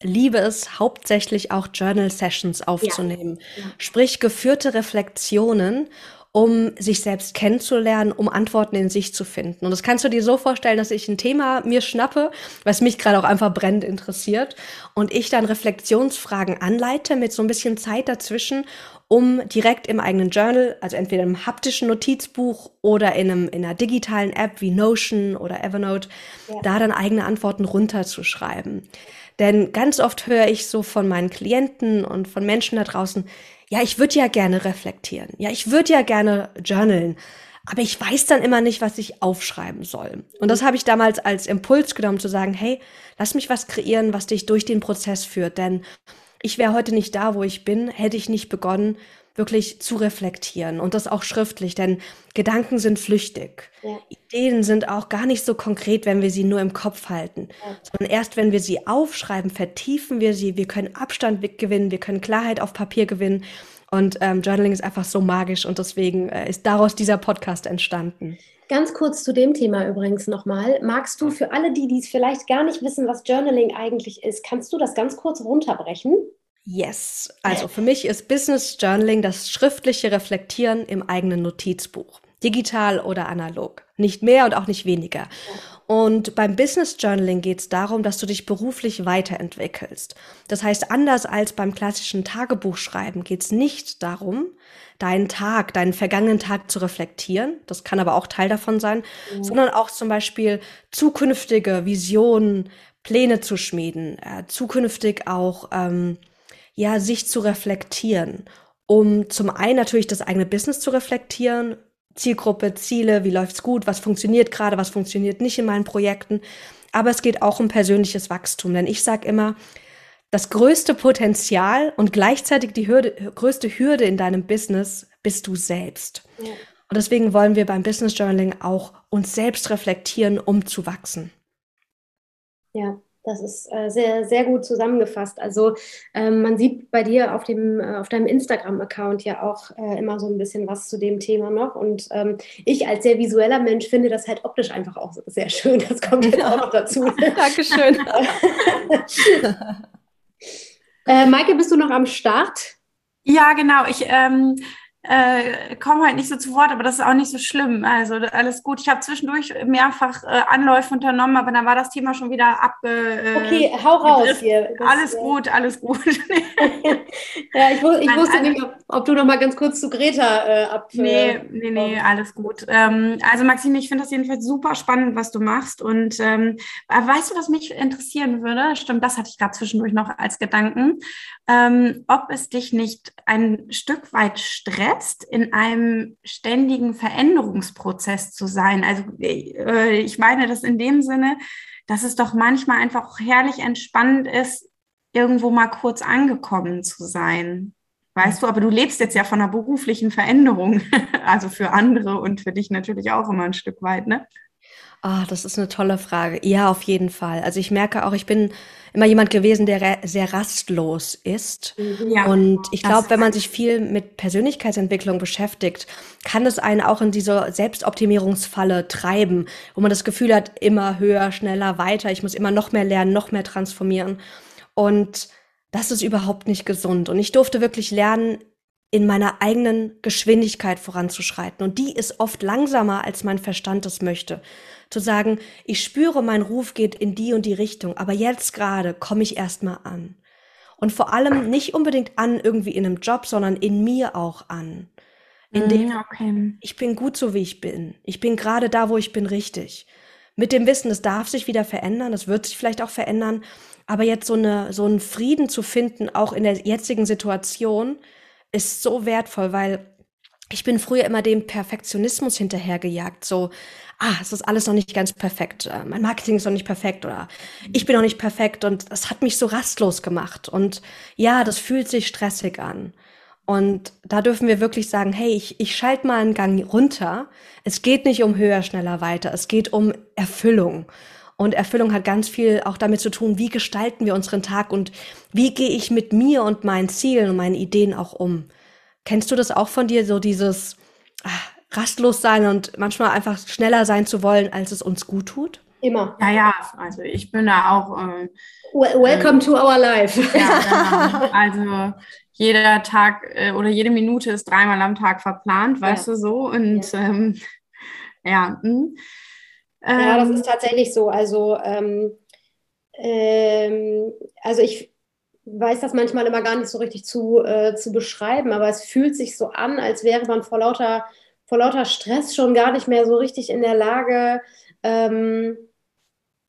liebe es hauptsächlich auch Journal Sessions aufzunehmen. Ja. Ja. Sprich geführte Reflexionen um sich selbst kennenzulernen, um Antworten in sich zu finden. Und das kannst du dir so vorstellen, dass ich ein Thema mir schnappe, was mich gerade auch einfach brennend interessiert und ich dann Reflexionsfragen anleite mit so ein bisschen Zeit dazwischen, um direkt im eigenen Journal, also entweder im haptischen Notizbuch oder in, einem, in einer digitalen App wie Notion oder Evernote, ja. da dann eigene Antworten runterzuschreiben. Denn ganz oft höre ich so von meinen Klienten und von Menschen da draußen, ja, ich würde ja gerne reflektieren. Ja, ich würde ja gerne journalen. Aber ich weiß dann immer nicht, was ich aufschreiben soll. Und das habe ich damals als Impuls genommen, zu sagen, hey, lass mich was kreieren, was dich durch den Prozess führt. Denn ich wäre heute nicht da, wo ich bin, hätte ich nicht begonnen, wirklich zu reflektieren und das auch schriftlich, denn Gedanken sind flüchtig. Ja. Ideen sind auch gar nicht so konkret, wenn wir sie nur im Kopf halten, ja. sondern erst wenn wir sie aufschreiben, vertiefen wir sie, wir können Abstand gewinnen, wir können Klarheit auf Papier gewinnen und ähm, Journaling ist einfach so magisch und deswegen äh, ist daraus dieser Podcast entstanden. Ganz kurz zu dem Thema übrigens nochmal. Magst du für alle, die dies vielleicht gar nicht wissen, was Journaling eigentlich ist, kannst du das ganz kurz runterbrechen? Yes. Also für mich ist Business Journaling das schriftliche Reflektieren im eigenen Notizbuch. Digital oder analog. Nicht mehr und auch nicht weniger. Und beim Business Journaling geht es darum, dass du dich beruflich weiterentwickelst. Das heißt, anders als beim klassischen Tagebuchschreiben geht es nicht darum, deinen Tag, deinen vergangenen Tag zu reflektieren. Das kann aber auch Teil davon sein, mhm. sondern auch zum Beispiel zukünftige Visionen, Pläne zu schmieden, äh, zukünftig auch ähm, ja, sich zu reflektieren, um zum einen natürlich das eigene Business zu reflektieren, Zielgruppe, Ziele, wie läuft's gut, was funktioniert gerade, was funktioniert nicht in meinen Projekten, aber es geht auch um persönliches Wachstum, denn ich sage immer, das größte Potenzial und gleichzeitig die Hürde, größte Hürde in deinem Business bist du selbst. Ja. Und deswegen wollen wir beim Business Journaling auch uns selbst reflektieren, um zu wachsen. Ja, das ist äh, sehr, sehr gut zusammengefasst. Also ähm, man sieht bei dir auf, dem, äh, auf deinem Instagram-Account ja auch äh, immer so ein bisschen was zu dem Thema noch. Und ähm, ich als sehr visueller Mensch finde das halt optisch einfach auch sehr schön. Das kommt jetzt auch noch dazu. Dankeschön. äh, Maike, bist du noch am Start? Ja, genau. Ich ähm, äh, komme halt nicht so zu Wort, aber das ist auch nicht so schlimm. Also alles gut. Ich habe zwischendurch mehrfach äh, Anläufe unternommen, aber dann war das Thema schon wieder abge. Äh, okay, hau raus hier. Das, alles gut, alles gut. ja, ich, ich wusste nicht, ob, ob, du noch mal ganz kurz zu Greta äh, ab. Nee, nee, nee, alles gut. Ähm, also Maxine, ich finde das jedenfalls super spannend, was du machst. Und ähm, weißt du, was mich interessieren würde? Stimmt, das hatte ich gerade zwischendurch noch als Gedanken. Ähm, ob es dich nicht ein Stück weit stresst in einem ständigen Veränderungsprozess zu sein. Also äh, ich meine das in dem Sinne, dass es doch manchmal einfach auch herrlich entspannend ist, irgendwo mal kurz angekommen zu sein. Weißt du, aber du lebst jetzt ja von einer beruflichen Veränderung, also für andere und für dich natürlich auch immer ein Stück weit, ne? Ah, das ist eine tolle Frage. Ja, auf jeden Fall. Also ich merke auch, ich bin immer jemand gewesen, der sehr rastlos ist. Mhm. Ja, und ich glaube, wenn man sich viel mit Persönlichkeitsentwicklung beschäftigt, kann es einen auch in diese Selbstoptimierungsfalle treiben, wo man das Gefühl hat, immer höher, schneller, weiter. Ich muss immer noch mehr lernen, noch mehr transformieren. Und das ist überhaupt nicht gesund. Und ich durfte wirklich lernen, in meiner eigenen Geschwindigkeit voranzuschreiten. Und die ist oft langsamer, als mein Verstand es möchte zu sagen, ich spüre, mein Ruf geht in die und die Richtung, aber jetzt gerade komme ich erstmal an. Und vor allem nicht unbedingt an irgendwie in einem Job, sondern in mir auch an. In dem, mm, okay. ich bin gut so, wie ich bin. Ich bin gerade da, wo ich bin, richtig. Mit dem Wissen, es darf sich wieder verändern, es wird sich vielleicht auch verändern, aber jetzt so, eine, so einen Frieden zu finden, auch in der jetzigen Situation, ist so wertvoll, weil ich bin früher immer dem Perfektionismus hinterhergejagt, so, ah, es ist alles noch nicht ganz perfekt, äh, mein Marketing ist noch nicht perfekt oder ich bin noch nicht perfekt und das hat mich so rastlos gemacht und ja, das fühlt sich stressig an. Und da dürfen wir wirklich sagen, hey, ich, ich schalte mal einen Gang runter. Es geht nicht um höher, schneller, weiter. Es geht um Erfüllung. Und Erfüllung hat ganz viel auch damit zu tun, wie gestalten wir unseren Tag und wie gehe ich mit mir und meinen Zielen und meinen Ideen auch um. Kennst du das auch von dir, so dieses ach, rastlos sein und manchmal einfach schneller sein zu wollen, als es uns gut tut? Immer. Ja, ja, also ich bin da auch. Äh, Welcome äh, to our life. Ja, genau. Also jeder Tag äh, oder jede Minute ist dreimal am Tag verplant, weißt ja. du so. Und ja, ähm, ja, hm. ja, das ähm, ist tatsächlich so. Also, ähm, ähm, also ich weiß das manchmal immer gar nicht so richtig zu, äh, zu beschreiben, aber es fühlt sich so an, als wäre man vor lauter, vor lauter Stress schon gar nicht mehr so richtig in der Lage, ähm,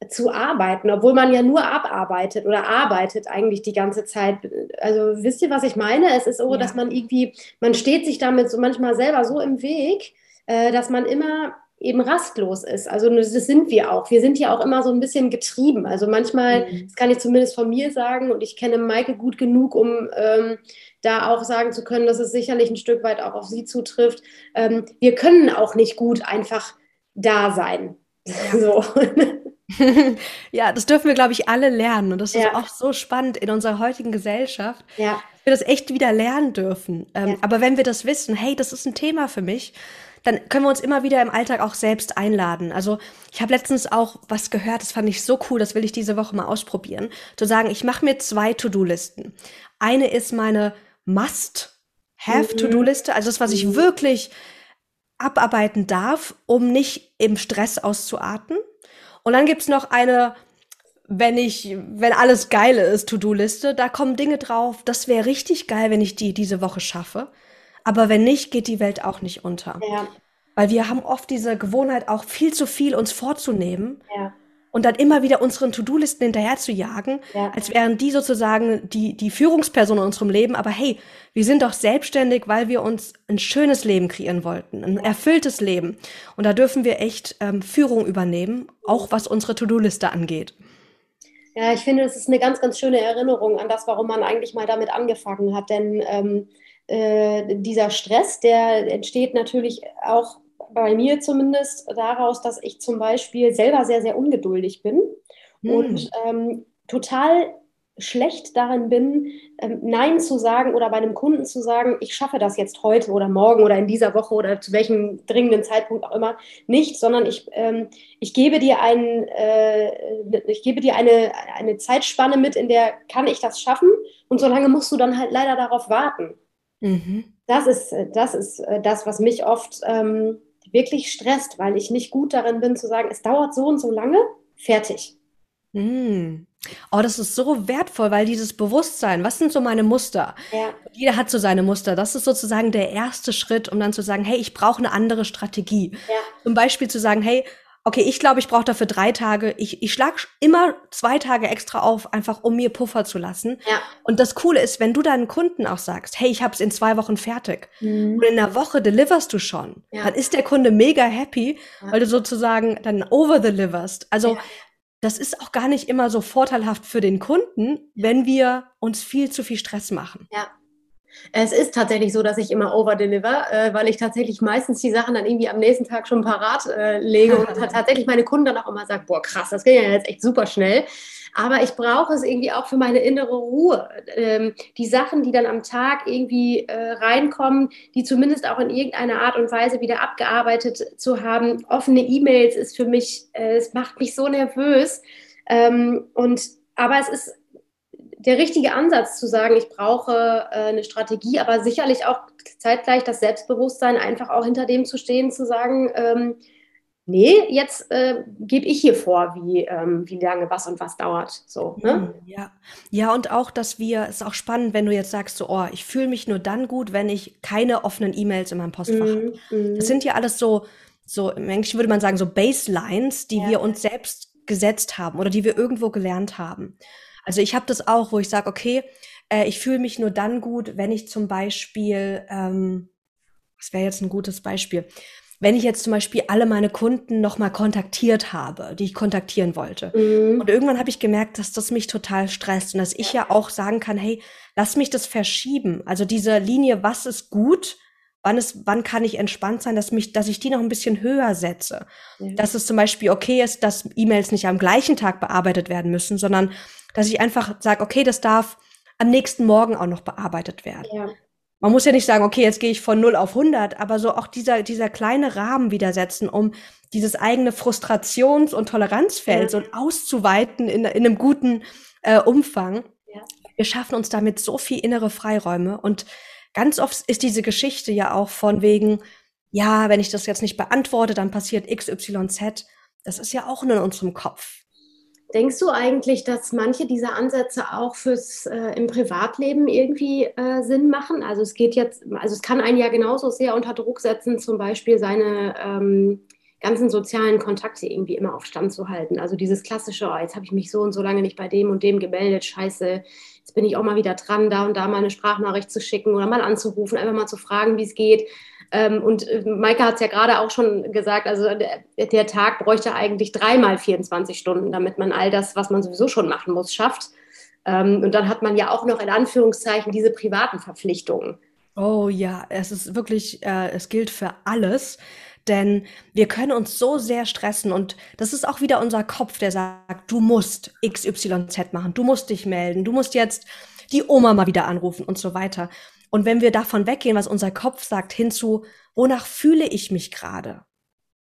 zu arbeiten, obwohl man ja nur abarbeitet oder arbeitet eigentlich die ganze Zeit. Also wisst ihr, was ich meine? Es ist so, ja. dass man irgendwie, man steht sich damit so manchmal selber so im Weg, äh, dass man immer eben rastlos ist. Also das sind wir auch. Wir sind ja auch immer so ein bisschen getrieben. Also manchmal, mhm. das kann ich zumindest von mir sagen, und ich kenne Maike gut genug, um ähm, da auch sagen zu können, dass es sicherlich ein Stück weit auch auf sie zutrifft. Ähm, wir können auch nicht gut einfach da sein. So. ja, das dürfen wir, glaube ich, alle lernen. Und das ist ja. auch so spannend in unserer heutigen Gesellschaft. Ja. Dass wir das echt wieder lernen dürfen. Ähm, ja. Aber wenn wir das wissen, hey, das ist ein Thema für mich, dann können wir uns immer wieder im Alltag auch selbst einladen. Also ich habe letztens auch was gehört, das fand ich so cool, das will ich diese Woche mal ausprobieren. Zu sagen, ich mache mir zwei To-Do-Listen. Eine ist meine Must-Have-To-Do-Liste, also das, was ich mhm. wirklich abarbeiten darf, um nicht im Stress auszuarten. Und dann gibt's noch eine, wenn ich, wenn alles geil ist, To-Do-Liste, da kommen Dinge drauf, das wäre richtig geil, wenn ich die diese Woche schaffe. Aber wenn nicht, geht die Welt auch nicht unter. Ja. Weil wir haben oft diese Gewohnheit, auch viel zu viel uns vorzunehmen. Ja und dann immer wieder unseren To-Do-Listen hinterher zu jagen, ja. als wären die sozusagen die, die Führungsperson in unserem Leben. Aber hey, wir sind doch selbstständig, weil wir uns ein schönes Leben kreieren wollten, ein erfülltes Leben. Und da dürfen wir echt ähm, Führung übernehmen, auch was unsere To-Do-Liste angeht. Ja, ich finde, das ist eine ganz, ganz schöne Erinnerung an das, warum man eigentlich mal damit angefangen hat. Denn ähm, äh, dieser Stress, der entsteht natürlich auch bei mir zumindest daraus, dass ich zum Beispiel selber sehr, sehr ungeduldig bin hm. und ähm, total schlecht darin bin, ähm, Nein zu sagen oder bei einem Kunden zu sagen, ich schaffe das jetzt heute oder morgen oder in dieser Woche oder zu welchem dringenden Zeitpunkt auch immer nicht, sondern ich, ähm, ich gebe dir, ein, äh, ich gebe dir eine, eine Zeitspanne mit, in der kann ich das schaffen und solange musst du dann halt leider darauf warten. Mhm. Das ist, das ist äh, das, was mich oft ähm, wirklich stresst, weil ich nicht gut darin bin zu sagen, es dauert so und so lange, fertig. Mm. Oh, das ist so wertvoll, weil dieses Bewusstsein, was sind so meine Muster? Ja. Jeder hat so seine Muster. Das ist sozusagen der erste Schritt, um dann zu sagen, hey, ich brauche eine andere Strategie. Ja. Zum Beispiel zu sagen, hey, okay, ich glaube, ich brauche dafür drei Tage. Ich, ich schlage immer zwei Tage extra auf, einfach um mir Puffer zu lassen. Ja. Und das Coole ist, wenn du deinen Kunden auch sagst, hey, ich habe es in zwei Wochen fertig mhm. und in einer Woche deliverst du schon, ja. dann ist der Kunde mega happy, ja. weil du sozusagen dann over-deliverst. Also das ist auch gar nicht immer so vorteilhaft für den Kunden, wenn wir uns viel zu viel Stress machen. Ja. Es ist tatsächlich so, dass ich immer overdeliver, äh, weil ich tatsächlich meistens die Sachen dann irgendwie am nächsten Tag schon parat äh, lege und tatsächlich meine Kunden dann auch immer sagen, boah krass, das geht ja jetzt echt super schnell. Aber ich brauche es irgendwie auch für meine innere Ruhe. Ähm, die Sachen, die dann am Tag irgendwie äh, reinkommen, die zumindest auch in irgendeiner Art und Weise wieder abgearbeitet zu haben. Offene E-Mails ist für mich, äh, es macht mich so nervös. Ähm, und aber es ist der richtige Ansatz zu sagen, ich brauche äh, eine Strategie, aber sicherlich auch zeitgleich das Selbstbewusstsein, einfach auch hinter dem zu stehen, zu sagen, ähm, nee, jetzt äh, gebe ich hier vor, wie, ähm, wie lange was und was dauert. So, ne? Mhm, ja. ja, und auch, dass wir, es ist auch spannend, wenn du jetzt sagst, so, oh, ich fühle mich nur dann gut, wenn ich keine offenen E-Mails in meinem Postfach mm, habe. Mm. Das sind ja alles so, so, im Englischen würde man sagen, so Baselines, die ja. wir uns selbst gesetzt haben oder die wir irgendwo gelernt haben. Also ich habe das auch, wo ich sage, okay, äh, ich fühle mich nur dann gut, wenn ich zum Beispiel, ähm, was wäre jetzt ein gutes Beispiel? Wenn ich jetzt zum Beispiel alle meine Kunden nochmal kontaktiert habe, die ich kontaktieren wollte. Mhm. Und irgendwann habe ich gemerkt, dass das mich total stresst und dass ich ja auch sagen kann, hey, lass mich das verschieben. Also diese Linie, was ist gut, wann ist, wann kann ich entspannt sein, dass mich, dass ich die noch ein bisschen höher setze. Ja. Dass es zum Beispiel okay ist, dass E-Mails nicht am gleichen Tag bearbeitet werden müssen, sondern dass ich einfach sage, okay, das darf am nächsten Morgen auch noch bearbeitet werden. Ja. Man muss ja nicht sagen, okay, jetzt gehe ich von 0 auf 100, aber so auch dieser, dieser kleine Rahmen wieder setzen, um dieses eigene Frustrations- und Toleranzfeld ja. so auszuweiten in, in einem guten äh, Umfang. Ja. Wir schaffen uns damit so viel innere Freiräume und ganz oft ist diese Geschichte ja auch von wegen, ja, wenn ich das jetzt nicht beantworte, dann passiert XYZ. Das ist ja auch nur in unserem Kopf. Denkst du eigentlich, dass manche dieser Ansätze auch fürs äh, im Privatleben irgendwie äh, Sinn machen? Also es geht jetzt, also es kann einen ja genauso sehr unter Druck setzen, zum Beispiel seine ähm, ganzen sozialen Kontakte irgendwie immer auf Stand zu halten. Also dieses klassische, oh, jetzt habe ich mich so und so lange nicht bei dem und dem gemeldet, scheiße, jetzt bin ich auch mal wieder dran, da und da mal eine Sprachnachricht zu schicken oder mal anzurufen, einfach mal zu fragen, wie es geht. Ähm, und äh, Maike hat es ja gerade auch schon gesagt, also der, der, Tag bräuchte eigentlich dreimal 24 Stunden, damit man all das, was man sowieso schon machen muss, schafft. Ähm, und dann hat man ja auch noch in Anführungszeichen diese privaten Verpflichtungen. Oh ja, es ist wirklich, äh, es gilt für alles. Denn wir können uns so sehr stressen und das ist auch wieder unser Kopf, der sagt, du musst XYZ machen, du musst dich melden, du musst jetzt die Oma mal wieder anrufen und so weiter. Und wenn wir davon weggehen, was unser Kopf sagt, hinzu, wonach fühle ich mich gerade?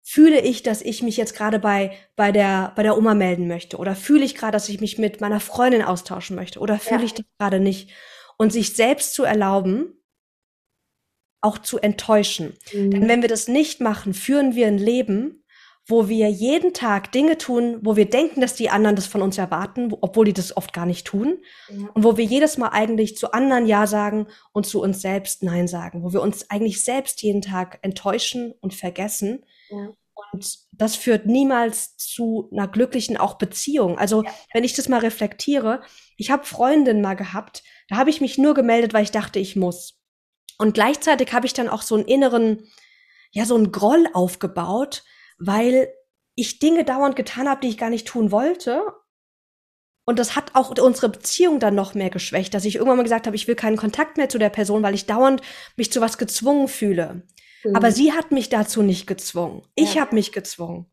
Fühle ich, dass ich mich jetzt gerade bei, bei, der, bei der Oma melden möchte? Oder fühle ich gerade, dass ich mich mit meiner Freundin austauschen möchte? Oder fühle ja. ich das gerade nicht? Und sich selbst zu erlauben, auch zu enttäuschen. Mhm. Denn wenn wir das nicht machen, führen wir ein Leben, wo wir jeden Tag Dinge tun, wo wir denken, dass die anderen das von uns erwarten, obwohl die das oft gar nicht tun. Ja. Und wo wir jedes Mal eigentlich zu anderen Ja sagen und zu uns selbst Nein sagen, wo wir uns eigentlich selbst jeden Tag enttäuschen und vergessen. Ja. Und das führt niemals zu einer glücklichen auch Beziehung. Also ja. wenn ich das mal reflektiere, ich habe Freundinnen mal gehabt, da habe ich mich nur gemeldet, weil ich dachte, ich muss. Und gleichzeitig habe ich dann auch so einen inneren, ja, so einen Groll aufgebaut, weil ich Dinge dauernd getan habe, die ich gar nicht tun wollte. Und das hat auch unsere Beziehung dann noch mehr geschwächt, dass ich irgendwann mal gesagt habe, ich will keinen Kontakt mehr zu der Person, weil ich dauernd mich zu was gezwungen fühle. Mhm. Aber sie hat mich dazu nicht gezwungen. Ich ja. habe mich gezwungen.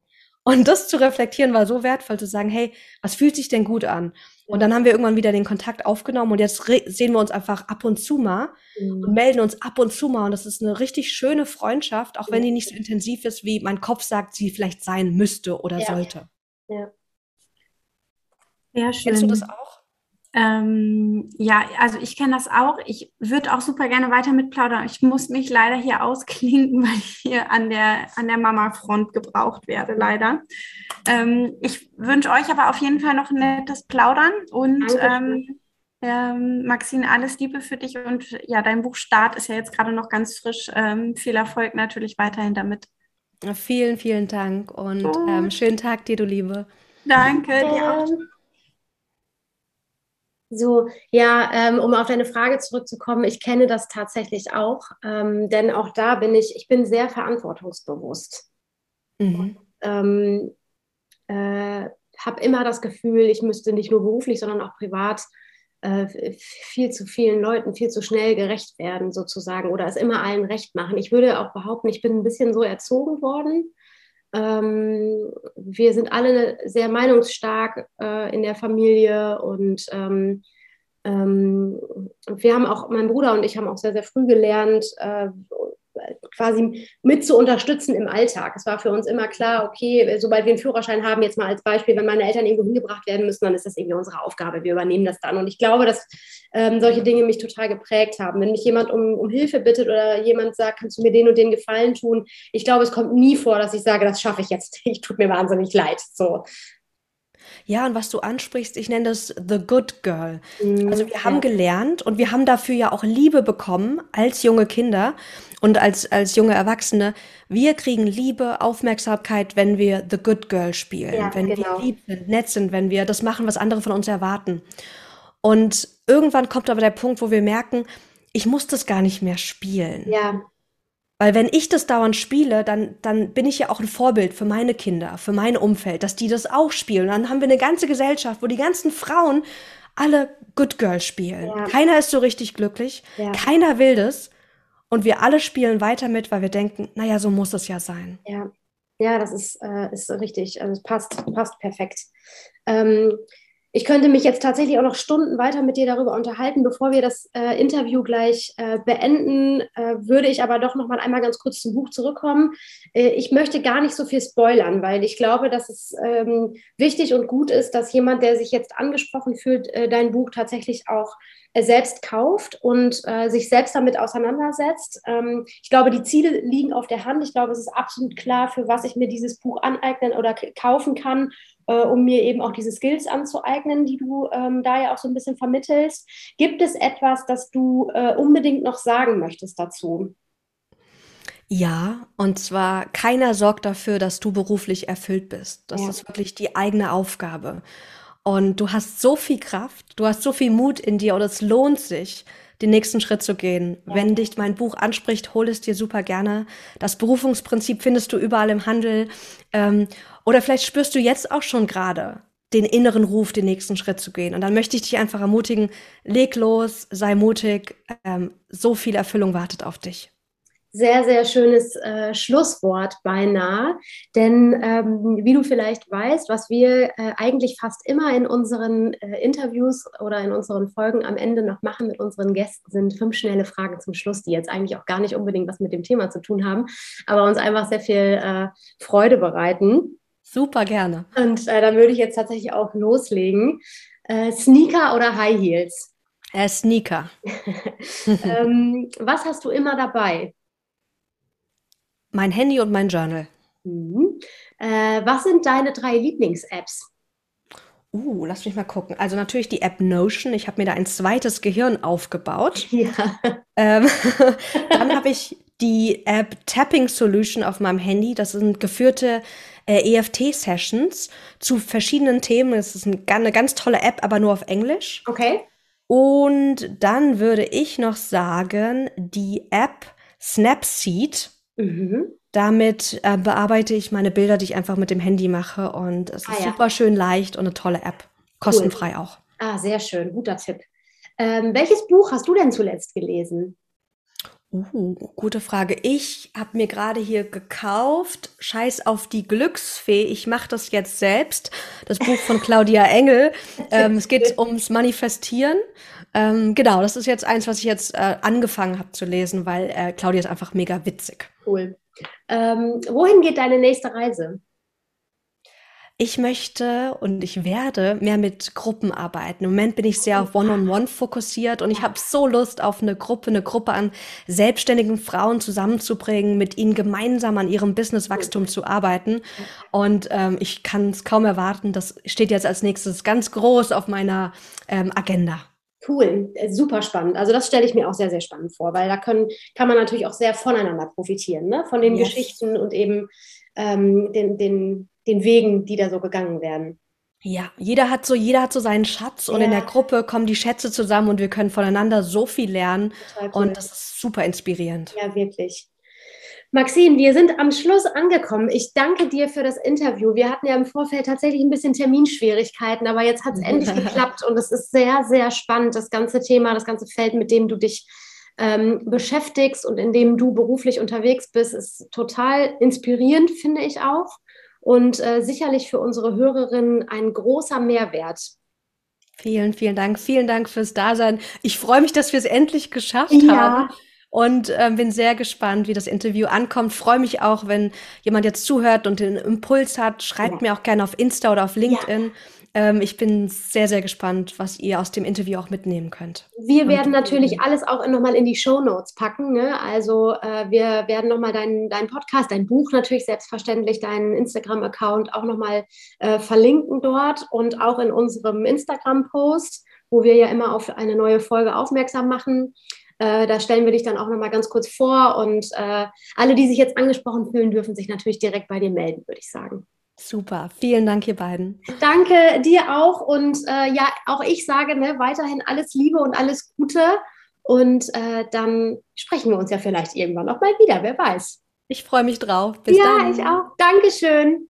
Und das zu reflektieren war so wertvoll, zu sagen, hey, was fühlt sich denn gut an? Und dann haben wir irgendwann wieder den Kontakt aufgenommen und jetzt sehen wir uns einfach ab und zu mal mhm. und melden uns ab und zu mal. Und das ist eine richtig schöne Freundschaft, auch wenn die nicht so intensiv ist, wie mein Kopf sagt, sie vielleicht sein müsste oder ja. sollte. Ja. Ja, schön. Kennst du das auch? Ähm, ja, also ich kenne das auch. Ich würde auch super gerne weiter mitplaudern. Ich muss mich leider hier ausklinken, weil ich hier an der, an der Mama-Front gebraucht werde, leider. Ähm, ich wünsche euch aber auf jeden Fall noch ein nettes Plaudern und ähm, ähm, Maxine, alles Liebe für dich und ja, dein Buch Start ist ja jetzt gerade noch ganz frisch. Ähm, viel Erfolg natürlich weiterhin damit. Vielen, vielen Dank und oh. schönen Tag dir, du Liebe. Danke, dir auch. So, ja, ähm, um auf deine Frage zurückzukommen, ich kenne das tatsächlich auch, ähm, denn auch da bin ich, ich bin sehr verantwortungsbewusst. Mhm. Ähm, äh, habe immer das Gefühl, ich müsste nicht nur beruflich, sondern auch privat äh, viel zu vielen Leuten viel zu schnell gerecht werden, sozusagen, oder es immer allen recht machen. Ich würde auch behaupten, ich bin ein bisschen so erzogen worden. Ähm, wir sind alle sehr meinungsstark äh, in der Familie und ähm, ähm, wir haben auch, mein Bruder und ich haben auch sehr, sehr früh gelernt, äh, quasi mit zu unterstützen im Alltag. Es war für uns immer klar, okay, sobald wir einen Führerschein haben, jetzt mal als Beispiel, wenn meine Eltern irgendwo hingebracht werden müssen, dann ist das irgendwie unsere Aufgabe. Wir übernehmen das dann. Und ich glaube, dass ähm, solche Dinge mich total geprägt haben. Wenn mich jemand um, um Hilfe bittet oder jemand sagt, kannst du mir den und den Gefallen tun, ich glaube, es kommt nie vor, dass ich sage, das schaffe ich jetzt. Ich tut mir wahnsinnig leid. So. Ja, und was du ansprichst, ich nenne das The Good Girl. Mhm, also wir haben gelernt und wir haben dafür ja auch Liebe bekommen als junge Kinder und als, als junge Erwachsene. Wir kriegen Liebe, Aufmerksamkeit, wenn wir The Good Girl spielen, ja, wenn genau. wir lieb sind, nett sind, wenn wir das machen, was andere von uns erwarten. Und irgendwann kommt aber der Punkt, wo wir merken, ich muss das gar nicht mehr spielen. Ja. Weil wenn ich das dauernd spiele, dann, dann bin ich ja auch ein Vorbild für meine Kinder, für mein Umfeld, dass die das auch spielen. Und dann haben wir eine ganze Gesellschaft, wo die ganzen Frauen alle Good Girl spielen. Ja. Keiner ist so richtig glücklich, ja. keiner will das. Und wir alle spielen weiter mit, weil wir denken, naja, so muss es ja sein. Ja, ja das ist, äh, ist richtig. Also es passt, passt perfekt. Ähm, ich könnte mich jetzt tatsächlich auch noch Stunden weiter mit dir darüber unterhalten. Bevor wir das äh, Interview gleich äh, beenden, äh, würde ich aber doch noch mal einmal ganz kurz zum Buch zurückkommen. Äh, ich möchte gar nicht so viel spoilern, weil ich glaube, dass es ähm, wichtig und gut ist, dass jemand, der sich jetzt angesprochen fühlt, äh, dein Buch tatsächlich auch äh, selbst kauft und sich selbst damit auseinandersetzt. Ähm, ich glaube, die Ziele liegen auf der Hand. Ich glaube, es ist absolut klar, für was ich mir dieses Buch aneignen oder kaufen kann äh, um mir eben auch diese Skills anzueignen, die du ähm, da ja auch so ein bisschen vermittelst. Gibt es etwas, das du äh, unbedingt noch sagen möchtest dazu? Ja, und zwar keiner sorgt dafür, dass du beruflich erfüllt bist. Das ja. ist wirklich die eigene Aufgabe. Und du hast so viel Kraft, du hast so viel Mut in dir und es lohnt sich, den nächsten Schritt zu gehen. Ja. Wenn dich mein Buch anspricht, hol es dir super gerne. Das Berufungsprinzip findest du überall im Handel. Ähm, oder vielleicht spürst du jetzt auch schon gerade den inneren Ruf, den nächsten Schritt zu gehen. Und dann möchte ich dich einfach ermutigen, leg los, sei mutig. Ähm, so viel Erfüllung wartet auf dich sehr, sehr schönes äh, Schlusswort beinahe. Denn ähm, wie du vielleicht weißt, was wir äh, eigentlich fast immer in unseren äh, Interviews oder in unseren Folgen am Ende noch machen mit unseren Gästen, sind fünf schnelle Fragen zum Schluss, die jetzt eigentlich auch gar nicht unbedingt was mit dem Thema zu tun haben, aber uns einfach sehr viel äh, Freude bereiten. Super gerne. Und äh, dann würde ich jetzt tatsächlich auch loslegen. Äh, Sneaker oder High Heels? Sneaker. ähm, was hast du immer dabei? Mein Handy und mein Journal. Mhm. Äh, was sind deine drei Lieblings-Apps? Uh, lass mich mal gucken. Also natürlich die App Notion. Ich habe mir da ein zweites Gehirn aufgebaut. Ja. Ähm, dann habe ich die App Tapping Solution auf meinem Handy. Das sind geführte äh, EFT-Sessions zu verschiedenen Themen. Es ist ein, eine ganz tolle App, aber nur auf Englisch. Okay. Und dann würde ich noch sagen, die App Snapseed. Mhm. Damit äh, bearbeite ich meine Bilder, die ich einfach mit dem Handy mache. Und es ah, ist ja. super schön leicht und eine tolle App. Kostenfrei cool. auch. Ah, sehr schön. Guter Tipp. Ähm, welches Buch hast du denn zuletzt gelesen? Uh, gute Frage. Ich habe mir gerade hier gekauft, Scheiß auf die Glücksfee, ich mache das jetzt selbst. Das Buch von Claudia Engel. ähm, es geht ums Manifestieren. Ähm, genau, das ist jetzt eins, was ich jetzt äh, angefangen habe zu lesen, weil äh, Claudia ist einfach mega witzig. Cool. Ähm, wohin geht deine nächste Reise? Ich möchte und ich werde mehr mit Gruppen arbeiten. Im Moment bin ich sehr auf One-on-One -on -One fokussiert und ich habe so Lust auf eine Gruppe, eine Gruppe an selbstständigen Frauen zusammenzubringen, mit ihnen gemeinsam an ihrem Businesswachstum zu arbeiten. Und ähm, ich kann es kaum erwarten. Das steht jetzt als nächstes ganz groß auf meiner ähm, Agenda. Cool, äh, super spannend. Also das stelle ich mir auch sehr, sehr spannend vor, weil da können, kann man natürlich auch sehr voneinander profitieren, ne? von den yes. Geschichten und eben ähm, den, den, den Wegen, die da so gegangen werden. Ja, jeder hat so, jeder hat so seinen Schatz und ja. in der Gruppe kommen die Schätze zusammen und wir können voneinander so viel lernen cool. und das ist super inspirierend. Ja, wirklich. Maxine, wir sind am Schluss angekommen. Ich danke dir für das Interview. Wir hatten ja im Vorfeld tatsächlich ein bisschen Terminschwierigkeiten, aber jetzt hat es endlich geklappt und es ist sehr, sehr spannend, das ganze Thema, das ganze Feld, mit dem du dich ähm, beschäftigst und in dem du beruflich unterwegs bist, ist total inspirierend, finde ich auch und äh, sicherlich für unsere Hörerinnen ein großer Mehrwert. Vielen, vielen Dank. Vielen Dank fürs Dasein. Ich freue mich, dass wir es endlich geschafft ja. haben. Und äh, bin sehr gespannt, wie das Interview ankommt. Freue mich auch, wenn jemand jetzt zuhört und den Impuls hat. Schreibt ja. mir auch gerne auf Insta oder auf LinkedIn. Ja. Ähm, ich bin sehr, sehr gespannt, was ihr aus dem Interview auch mitnehmen könnt. Wir werden natürlich alles auch nochmal in die Show Notes packen. Ne? Also äh, wir werden nochmal deinen dein Podcast, dein Buch natürlich selbstverständlich, deinen Instagram-Account auch nochmal äh, verlinken dort und auch in unserem Instagram-Post, wo wir ja immer auf eine neue Folge aufmerksam machen. Äh, da stellen wir dich dann auch nochmal ganz kurz vor und äh, alle, die sich jetzt angesprochen fühlen, dürfen sich natürlich direkt bei dir melden, würde ich sagen. Super, vielen Dank, ihr beiden. Danke dir auch und äh, ja, auch ich sage ne, weiterhin alles Liebe und alles Gute Und äh, dann sprechen wir uns ja vielleicht irgendwann noch mal wieder, wer weiß. Ich freue mich drauf. Bis ja, dann. ich auch. Dankeschön.